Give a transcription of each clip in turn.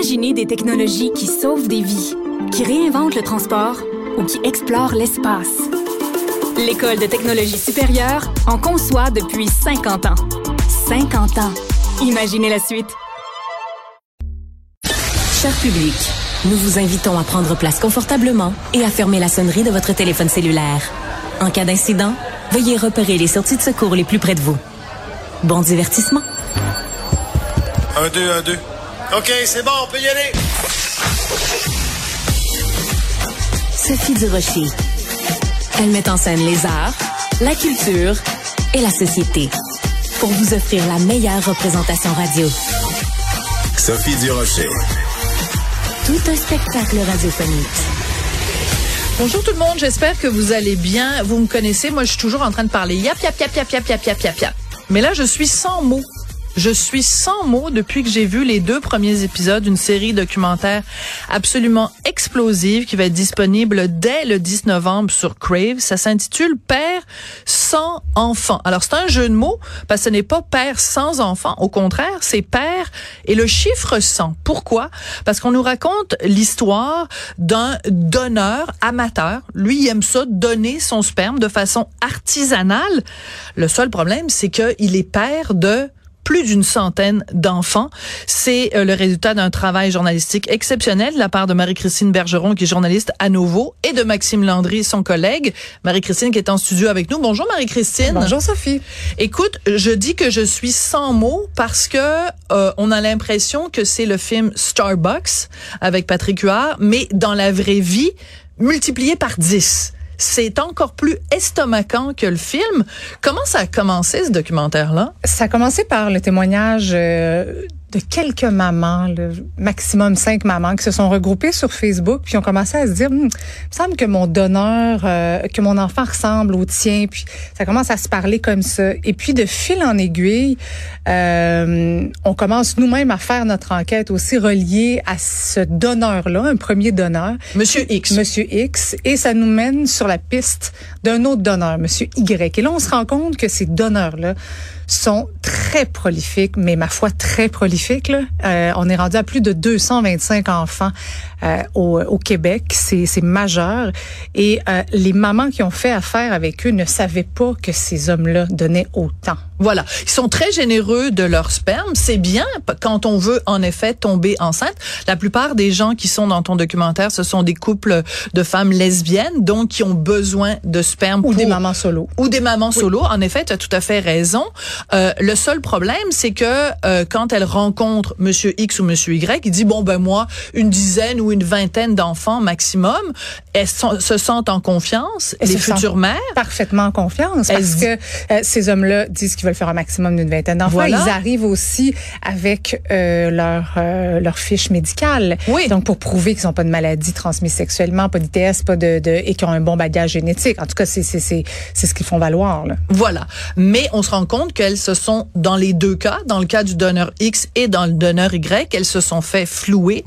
Imaginez des technologies qui sauvent des vies, qui réinventent le transport ou qui explorent l'espace. L'École de technologie supérieure en conçoit depuis 50 ans. 50 ans. Imaginez la suite. Cher public, nous vous invitons à prendre place confortablement et à fermer la sonnerie de votre téléphone cellulaire. En cas d'incident, veuillez repérer les sorties de secours les plus près de vous. Bon divertissement. Un, deux, un, deux. OK, c'est bon, on peut y aller. Sophie Durocher. Elle met en scène les arts, la culture et la société pour vous offrir la meilleure représentation radio. Sophie Durocher. Tout un spectacle radiophonique. Bonjour tout le monde, j'espère que vous allez bien. Vous me connaissez, moi je suis toujours en train de parler yap yap yap yap yap yap yap yap yap. Mais là je suis sans mots je suis sans mots depuis que j'ai vu les deux premiers épisodes d'une série documentaire absolument explosive qui va être disponible dès le 10 novembre sur Crave. Ça s'intitule Père sans enfant. Alors c'est un jeu de mots parce que ce n'est pas père sans enfant. Au contraire, c'est père et le chiffre 100. Pourquoi? Parce qu'on nous raconte l'histoire d'un donneur amateur. Lui, il aime ça, donner son sperme de façon artisanale. Le seul problème, c'est qu'il est père de plus d'une centaine d'enfants. C'est euh, le résultat d'un travail journalistique exceptionnel de la part de Marie-Christine Bergeron, qui est journaliste à nouveau, et de Maxime Landry, son collègue. Marie-Christine qui est en studio avec nous. Bonjour Marie-Christine. Bonjour Sophie. Écoute, je dis que je suis sans mots parce que euh, on a l'impression que c'est le film Starbucks avec Patrick Huard, mais dans la vraie vie, multiplié par 10 c'est encore plus estomacant que le film. Comment ça a commencé ce documentaire-là? Ça a commencé par le témoignage euh, de quelques mamans, le maximum cinq mamans, qui se sont regroupées sur Facebook, puis ont commencé à se dire, hmm, il me semble que mon donneur, euh, que mon enfant ressemble au tien, puis ça commence à se parler comme ça. Et puis de fil en aiguille, euh, on commence nous-mêmes à faire notre enquête aussi reliée à ce donneur-là, un premier donneur. Monsieur X. Monsieur X, et ça nous mène sur la piste d'un autre donneur, Monsieur Y. Et là, on se rend compte que ces donneurs-là sont très prolifiques, mais ma foi très prolifiques. Euh, on est rendu à plus de 225 enfants euh, au, au, Québec, c'est majeur. Et euh, les mamans qui ont fait affaire avec eux ne savaient pas que ces hommes-là donnaient autant. Voilà, ils sont très généreux de leur sperme. C'est bien quand on veut en effet tomber enceinte. La plupart des gens qui sont dans ton documentaire, ce sont des couples de femmes lesbiennes, donc qui ont besoin de sperme ou des mamans solo. Ou des mamans solo. En effet, tu as tout à fait raison. Euh, le seul problème, c'est que euh, quand elles rencontrent Monsieur X ou Monsieur Y, il dit bon ben moi une dizaine ou une vingtaine d'enfants maximum, elles se sentent en confiance, les futures mères. Parfaitement en confiance, parce que euh, ces hommes-là disent qu'ils veulent faire un maximum d'une vingtaine d'enfants. Ils arrivent aussi avec euh, leur euh, leur fiche médicale. Oui. Donc pour prouver qu'ils n'ont pas de maladie transmise sexuellement, pas d'ITS, pas de, de et qu'ils ont un bon bagage génétique. En tout cas, c'est c'est c'est c'est ce qu'ils font valoir. Là. Voilà. Mais on se rend compte qu'elles se sont dans les deux cas, dans le cas du donneur X et dans le donneur Y, elles se sont fait flouer.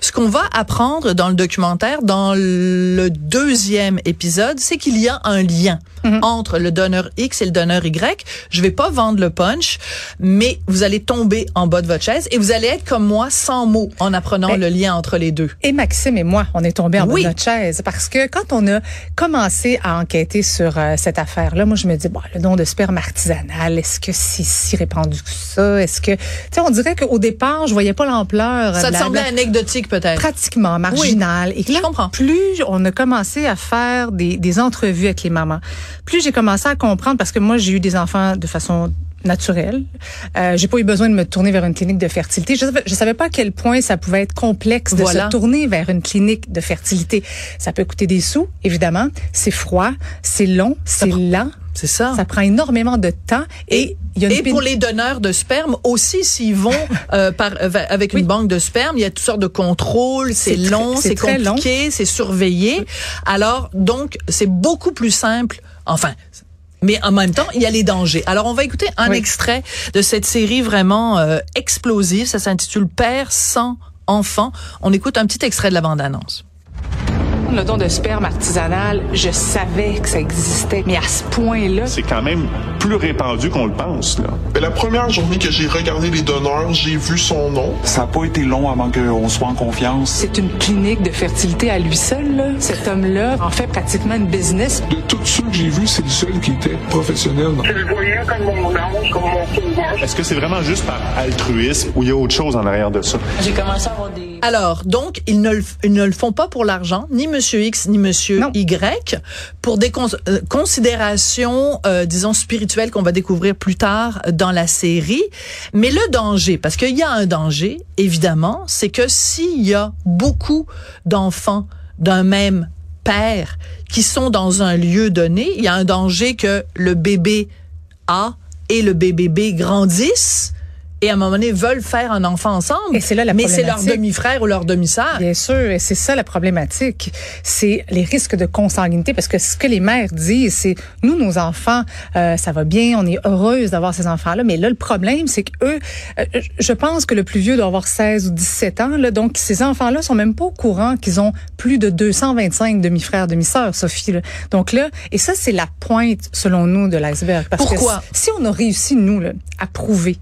Ce qu'on va apprendre dans le documentaire, dans le deuxième épisode, c'est qu'il y a un lien mm-hmm. entre le donneur X et le donneur Y. Je vais pas vendre le punch, mais vous allez tomber en bas de votre chaise et vous allez être comme moi sans mots en apprenant ben, le lien entre les deux. Et Maxime et moi, on est tombés en bas de notre chaise parce que quand on a commencé à enquêter sur euh, cette affaire-là, moi je me dis bon, le don de sperme artisanal, est-ce que c'est si répandu que ça? Est-ce que tu sais, on dirait qu'au départ, je voyais pas l'ampleur. Ça te semblait anecdotique peut-être. Pratiquement marginal. Et là, je comprends. plus on a commencé à faire des, des entrevues avec les mamans, plus j'ai commencé à comprendre parce que moi j'ai eu des enfants de façon naturelle. Euh, j'ai pas eu besoin de me tourner vers une clinique de fertilité. Je savais, je savais pas à quel point ça pouvait être complexe de se tourner vers une clinique de fertilité. Ça peut coûter des sous, évidemment. C'est froid, c'est long, c'est lent. C'est ça. Ça prend énormément de temps et il y a une et pour les donneurs de sperme aussi s'ils vont euh, par euh, avec une banque de sperme, il y a toutes sortes de contrôles, c'est long, c'est compliqué, c'est surveillé. Alors donc c'est beaucoup plus simple. Enfin, mais en même temps, il y a les dangers. Alors, on va écouter un extrait de cette série vraiment euh, explosive. Ça s'intitule Père sans enfant. On écoute un petit extrait de la bande-annonce. Le don de sperme artisanal, je savais que ça existait, mais à ce point-là. C'est quand même plus répandu qu'on le pense. Là. Mais la première journée que j'ai regardé les donneurs, j'ai vu son nom. Ça n'a pas été long avant qu'on soit en confiance. C'est une clinique de fertilité à lui seul. Là. Cet homme-là en fait pratiquement une business. De tous ceux que j'ai vus, c'est le seul qui était professionnel. Je le voyais comme mon ange, comme mon sauveur. Est-ce que c'est vraiment juste par altruisme ou il y a autre chose en arrière de ça? J'ai commencé à avoir des... Alors, donc, ils ne, le, ils ne le font pas pour l'argent, ni Monsieur X, ni Monsieur Non. Y, pour des cons- euh, considérations, euh, disons, spirituelles qu'on va découvrir plus tard dans la série. Mais le danger, parce qu'il y a un danger, évidemment, c'est que s'il y a beaucoup d'enfants d'un même père qui sont dans un lieu donné, il y a un danger que le bébé A et le bébé B grandissent et à un moment donné veulent faire un enfant ensemble. Et c'est là la Mais c'est leur demi-frère ou leur demi-sœur. Bien sûr, et c'est ça la problématique. C'est les risques de consanguinité, parce que ce que les mères disent, c'est nous, nos enfants, euh, ça va bien, on est heureuse d'avoir ces enfants-là, mais là, le problème, c'est que eux, euh, je pense que le plus vieux doit avoir 16 ou 17 ans, là, donc ces enfants-là sont même pas au courant qu'ils ont plus de 225 demi-frères, demi-sœurs, Sophie. là. Donc là, et ça, c'est la pointe, selon nous, de l'iceberg. Pourquoi? Que si on a réussi, nous, là, à prouver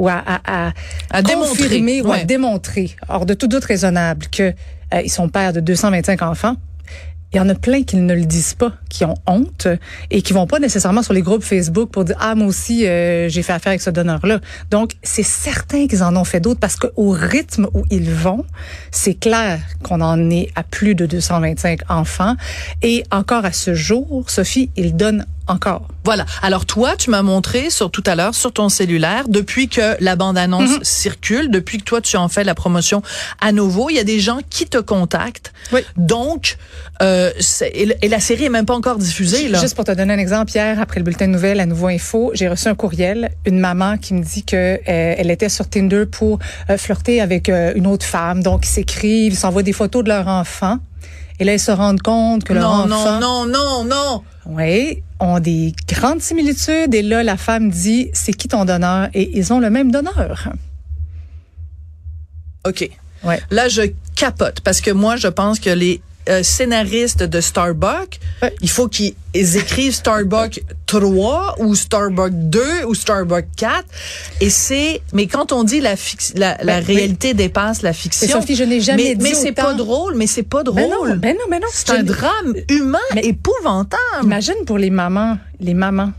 ou à, à, à, À démontrer, confirmer ou à démontrer, hors de tout doute raisonnable, que euh, ils sont pères de 225 enfants. Il y en a plein qui ne le disent pas, qui ont honte et qui vont pas nécessairement sur les groupes Facebook pour dire ah moi aussi euh, j'ai fait affaire avec ce donneur-là. Donc c'est certain qu'ils en ont fait d'autres parce qu'au rythme où ils vont, c'est clair qu'on en est à plus de 225 enfants et encore à ce jour, Sophie, ils donnent encore. Voilà. Alors toi, tu m'as montré sur tout à l'heure sur ton cellulaire depuis que la bande-annonce Mhm. circule, depuis que toi tu en fais la promotion à nouveau, il y a des gens qui te contactent. Oui. Donc euh, et, la série est même pas encore diffusée là. Juste pour te donner un exemple, hier, après le bulletin de nouvelles à Nouveau Info, j'ai reçu un courriel, une maman qui me dit que euh, elle était sur Tinder pour euh, flirter avec une autre femme. Donc, ils s'écrivent, ils s'envoient des photos de leur enfant. Et là, ils se rendent compte que leur non, enfant... non, non, non, non. Oui, ont des grandes similitudes. Et là, la femme dit, c'est qui ton donneur? Et ils ont le même donneur. OK. Ouais. Là, je capote parce que moi, je pense que les euh, scénaristes de Starbucks, Ouais. il faut qu'ils écrivent Starbucks 3 ou Starbucks 2 ou Starbucks 4. Et c'est, mais quand on dit la, fix- la, Ben, réalité dépasse la fiction. Mais Sophie, je n'ai jamais mais, dit Mais c'est pas drôle, mais c'est pas drôle. Ben non, ben non, ben non. C'est un drame humain Mais- épouvantable. Imagine pour les mamans, les mamans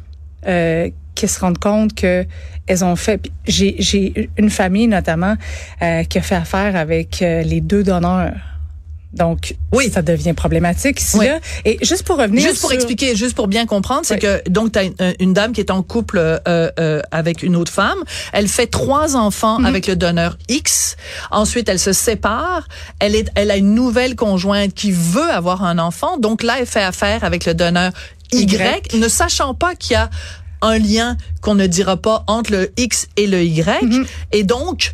euh, qui se rendent compte que elles ont fait. j'ai une famille notamment euh, qui a fait affaire avec euh, les deux donneurs. Donc, Oui. ça devient problématique ici Oui. là. Et juste pour revenir Juste pour sur- expliquer, juste pour bien comprendre, c'est Oui. que donc t'as une, une dame qui est en couple euh, euh, avec une autre femme. Elle fait trois enfants Mhm. avec le donneur X. Ensuite, elle se sépare. Elle est, elle a une nouvelle conjointe qui veut avoir un enfant. Donc là, elle fait affaire avec le donneur Y, Y. ne sachant pas qu'il y a un lien qu'on ne dira pas entre le X et le Y. Mhm. Et donc,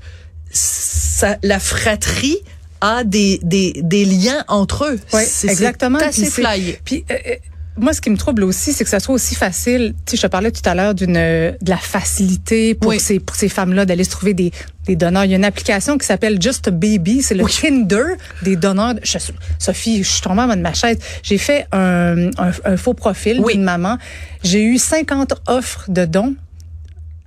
ça, la fratrie a des, des, des liens entre eux. Oui, exactement. C'est assez Puis euh, euh, moi, ce qui me trouble aussi, c'est que ça soit aussi facile. Tu sais, je te parlais tout à l'heure d'une de la facilité pour Oui. ces pour ces femmes-là d'aller se trouver des des donneurs. Il y a une application qui s'appelle Just a Baby, c'est le Oui. Tinder des donneurs. je- Sophie, je suis tombée en bas de ma chaise. J'ai fait un, un, un faux profil Oui. d'une maman. J'ai eu 50 offres de dons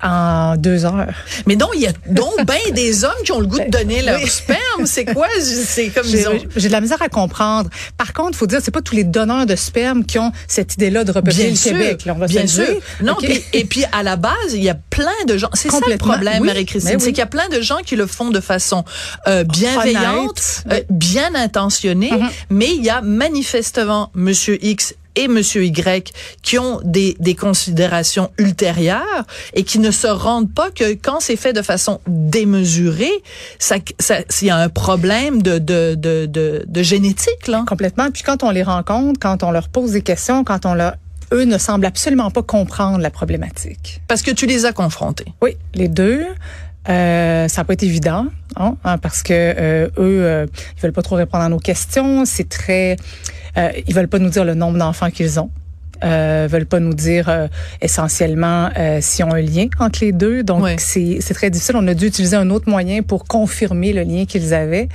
en deux heures. Mais donc, il y a donc ben des hommes qui ont le goût de donner leur sperme. C'est quoi? C'est comme J'ai ils ont... j'ai de la misère à comprendre. Par contre, faut dire, c'est pas tous les donneurs de sperme qui ont cette idée-là de repeupler Bien le sûr, Québec. Là, on va se bien sûr. Non, puis- et puis à la base, il y a plein de gens. C'est ça le problème, oui, Marie-Christine, oui. c'est qu'il y a plein de gens qui le font de façon euh, bienveillante, euh, bien intentionnée, Mhm. mais il y a manifestement Monsieur X et Monsieur Y qui ont des, des considérations ultérieures et qui ne se rendent pas que quand c'est fait de façon démesurée, ça, ça, il y a un problème de, de, de, de, de génétique là. Complètement. Puis quand on les rencontre, quand on leur pose des questions, quand on leur eux ne semblent absolument pas comprendre la problématique. Parce que tu les as confrontés. Oui, les deux. Euh, ça n'a pas été évident, hein, hein, parce que euh, eux, euh, ils veulent pas trop répondre à nos questions. C'est très, euh, ils veulent pas nous dire le nombre d'enfants qu'ils ont. Euh, veulent pas nous dire euh, essentiellement euh, s'ils ont un lien entre les deux. Donc c'est c'est très difficile. On a dû utiliser un autre moyen pour confirmer le lien qu'ils avaient.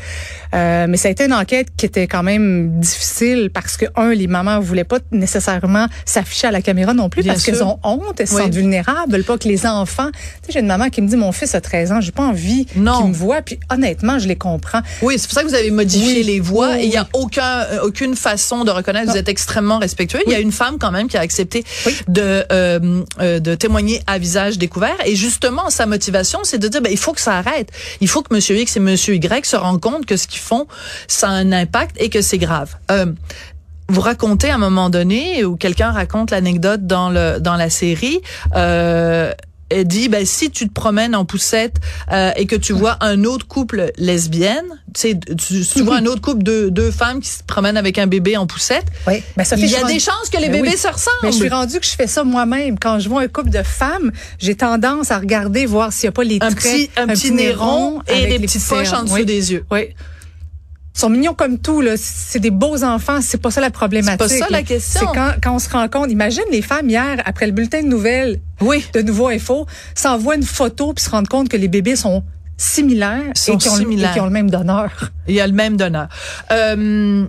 Euh, mais ça a été une enquête qui était quand même difficile parce que un, les mamans voulaient pas nécessairement s'afficher à la caméra non plus Bien parce qu'elles ont honte, elles Oui. sentent vulnérables, veulent pas que les enfants. Tu sais, j'ai une maman qui me dit mon fils a 13 ans, j'ai pas envie qu'il me voit. Puis honnêtement, je les comprends. Oui, c'est pour ça que vous avez modifié Oui. les voix il y a aucun euh, aucune façon de reconnaître. Vous Non. êtes extrêmement respectueux. Il y a une femme quand même qui a accepté Oui. de euh, euh, de témoigner à visage découvert et justement sa motivation, c'est de dire ben il faut que ça arrête. Il faut que Monsieur X et Monsieur Y se rendent compte que ce qu'ils font, ça a un impact et que c'est grave. Euh, vous racontez à un moment donné ou quelqu'un raconte l'anecdote dans le dans la série. Euh, dit ben si tu te promènes en poussette euh, et que tu vois un autre couple lesbienne, tu tu, vois un autre couple de deux femmes qui se promènent avec un bébé en poussette, Oui. Ben, Sophie, il y a des chances que les Ben bébés oui. se ressemblent. Mais je suis rendue que je fais ça moi-même. Quand je vois un couple de femmes, j'ai tendance à regarder, voir s'il n'y a pas les un traits. petit un, petit nez rond et des petites poches en dessous Oui. des yeux. Oui. Sont mignons comme tout, là. C'est des beaux enfants. C'est pas ça la problématique. C'est pas ça la là. question. C'est quand, quand on se rend compte. Imagine les femmes hier, après le bulletin de nouvelles Oui. de Nouveau Info, s'envoient une photo puis se rendent compte que les bébés sont similaires, Sont et, qui ont, le- similaires. et qui ont le même donneur. Il y a le même donneur. Euh,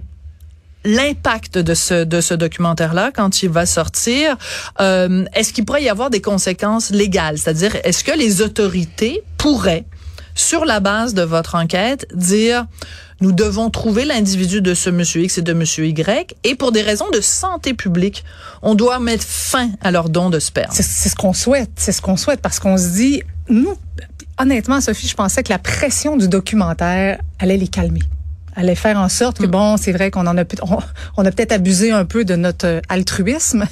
L'impact de ce de ce documentaire-là, quand il va sortir, euh, est-ce qu'il pourrait y avoir des conséquences légales? C'est-à-dire, est-ce que les autorités pourraient, sur la base de votre enquête, dire nous devons trouver l'individu de ce monsieur X et de monsieur Y, et pour des raisons de santé publique, on doit mettre fin à leur don de sperme. C'est ce qu'on souhaite. C'est ce qu'on souhaite parce qu'on se dit, nous, honnêtement, Sophie, je pensais que la pression du documentaire allait les calmer. Allait faire en sorte que, bon, c'est vrai qu'on en a, on, on a peut-être abusé un peu de notre euh, altruisme,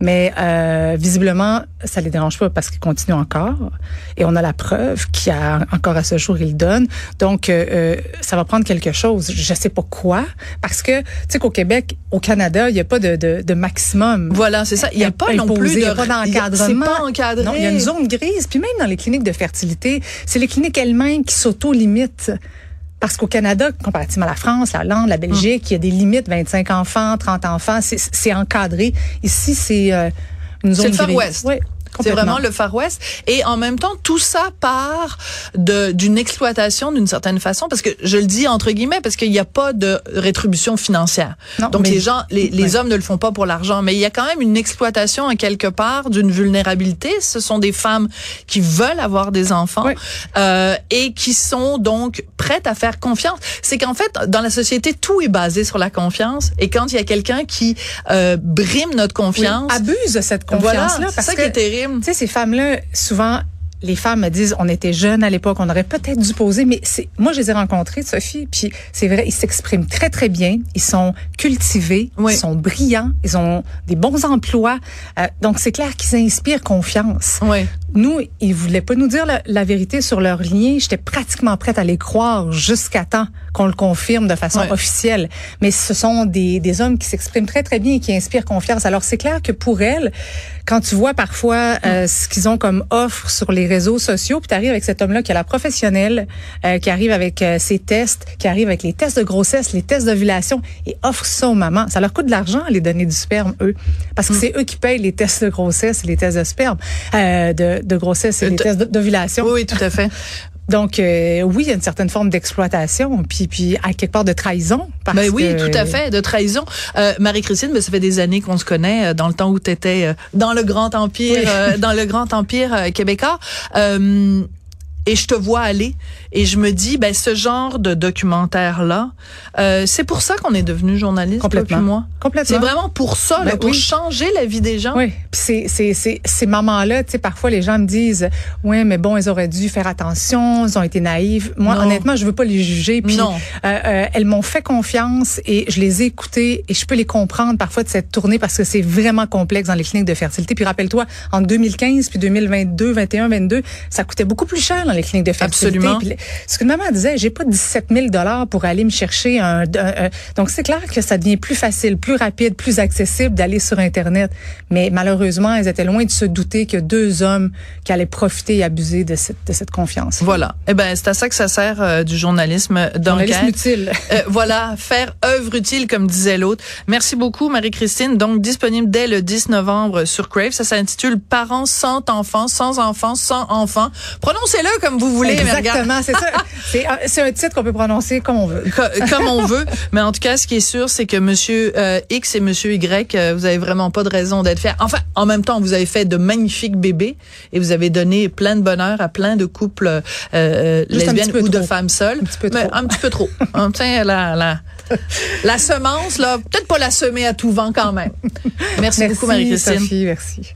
mais euh, visiblement, ça les dérange pas parce qu'ils continuent encore. Et on a la preuve qu'il y a encore à ce jour, ils donnent. Donc, euh, euh, ça va prendre quelque chose. Je sais pas quoi, parce que, tu sais qu'au Québec, au Canada, il n'y a pas de, de, de maximum. Voilà, c'est ça. Il n'y a pas non plus de il a pas d'encadrement. C'est pas encadré. Non, il y a une zone grise. Puis même dans les cliniques de fertilité, c'est les cliniques elles-mêmes qui s'auto-limitent. Parce qu'au Canada, comparativement à la France, la Hollande, la Belgique, il y a des limites, 25 enfants, 30 enfants, c'est- encadré. Ici, c'est euh, une zone C'est le Far. West. Oui, C'est vraiment le Far West. Et en même temps, tout ça part d'une exploitation d'une certaine façon, parce que je le dis entre guillemets, parce qu'il n'y a pas de rétribution financière. Non, Donc mais- les gens, les, les Ouais. hommes ne le font pas pour l'argent, mais il y a quand même une exploitation en quelque part d'une vulnérabilité. Ce sont des femmes qui veulent avoir des enfants euh, et qui sont donc prêtes à faire confiance. C'est qu'en fait, dans la société, tout est basé sur la confiance. Et quand il y a quelqu'un qui euh, brime notre Oui, confiance, abuse de cette voilà, confiance-là. c'est parce ça que, qui est terrible. Tu sais, ces femmes-là, souvent, les femmes me disent, on était jeunes à l'époque, on aurait peut-être dû poser, mais c'est, moi, je les ai rencontrés, Sophie, puis c'est vrai, ils s'expriment très, très bien, ils sont cultivés, Oui. ils sont brillants, ils ont des bons emplois, Euh, donc c'est clair qu'ils inspirent confiance. Ouais. Nous, ils voulaient pas nous dire la, la vérité sur leur lien. J'étais pratiquement prête à les croire jusqu'à temps qu'on le confirme de façon Ouais. officielle. Mais ce sont des, des hommes qui s'expriment très, très bien et qui inspirent confiance. Alors, c'est clair que pour elles, quand tu vois parfois euh, ce qu'ils ont comme offre sur les réseaux sociaux, puis tu arrives avec cet homme-là qui a la professionnelle, euh, qui arrive avec euh, ses tests, qui arrive avec les tests de grossesse, les tests d'ovulation, et offre ça aux mamans. Ça leur coûte de l'argent, les donner du sperme, eux. Parce que c'est eux qui payent les tests de grossesse et les tests de sperme, euh, de, de grossesse et Euh, les de- tests d'ovulation. Oui, oui, tout à fait. Donc, euh, oui, il y a une certaine forme d'exploitation, puis, puis à quelque part de trahison. Parce Ben oui, que- tout à fait, de trahison. Euh, Marie-Christine, ben, ça fait des années qu'on se connaît, dans le temps où tu étais dans le grand empire, Oui. euh, dans le grand empire québécois. Et je te vois aller et je me dis, ben ce genre de documentaire là, euh, c'est pour ça qu'on est devenu journaliste, Complètement. moi. Complètement. C'est vraiment pour ça, là, Ben pour oui. changer la vie des gens. Oui, puis c'est c'est c'est ces moments-là, tu sais parfois les gens me disent "Ouais, mais bon, elles auraient dû faire attention, elles ont été naïves." Moi Non. honnêtement, je veux pas les juger puis Non. euh, euh, elles m'ont fait confiance et je les ai écoutées et je peux les comprendre parfois de cette tournée parce que c'est vraiment complexe dans les cliniques de fertilité. Puis rappelle-toi, en 2015 puis 2022, 21, 22, ça coûtait beaucoup plus cher dans les les cliniques de fertilité. Absolument. Puis, ce que maman disait, j'ai pas 17 000 dollars pour aller me chercher un. un- un- donc c'est clair que ça devient plus facile, plus rapide, plus accessible d'aller sur Internet. Mais malheureusement, elles étaient loin de se douter que deux hommes qui allaient profiter et abuser de cette, de cette confiance. Voilà. Eh ben, c'est à ça que ça sert euh, du journalisme d'enquête. Journalisme utile. Euh, voilà, faire œuvre utile, comme disait l'autre. Merci beaucoup, Marie-Christine. Donc, disponible dès le 10 novembre sur Crave. Ça s'intitule Parents sans enfants, sans enfants, sans enfants. Prononcez-le comme vous voulez. Exactement, c'est ça. C'est un- titre qu'on peut prononcer comme on veut. Co- comme on veut. Mais en tout cas, ce qui est sûr, c'est que Monsieur euh, X et Monsieur Y, euh, vous avez vraiment pas de raison d'être fiers. Enfin, en même temps, vous avez fait de magnifiques bébés et vous avez donné plein de bonheur à plein de couples euh, euh, lesbiennes ou de femmes seules. Un petit peu Mais trop. un petit peu trop. Hein, tiens, la, la, la semence, là, peut-être pas la semer à tout vent quand même. Merci, beaucoup, Marie-Christine. Sophie, merci.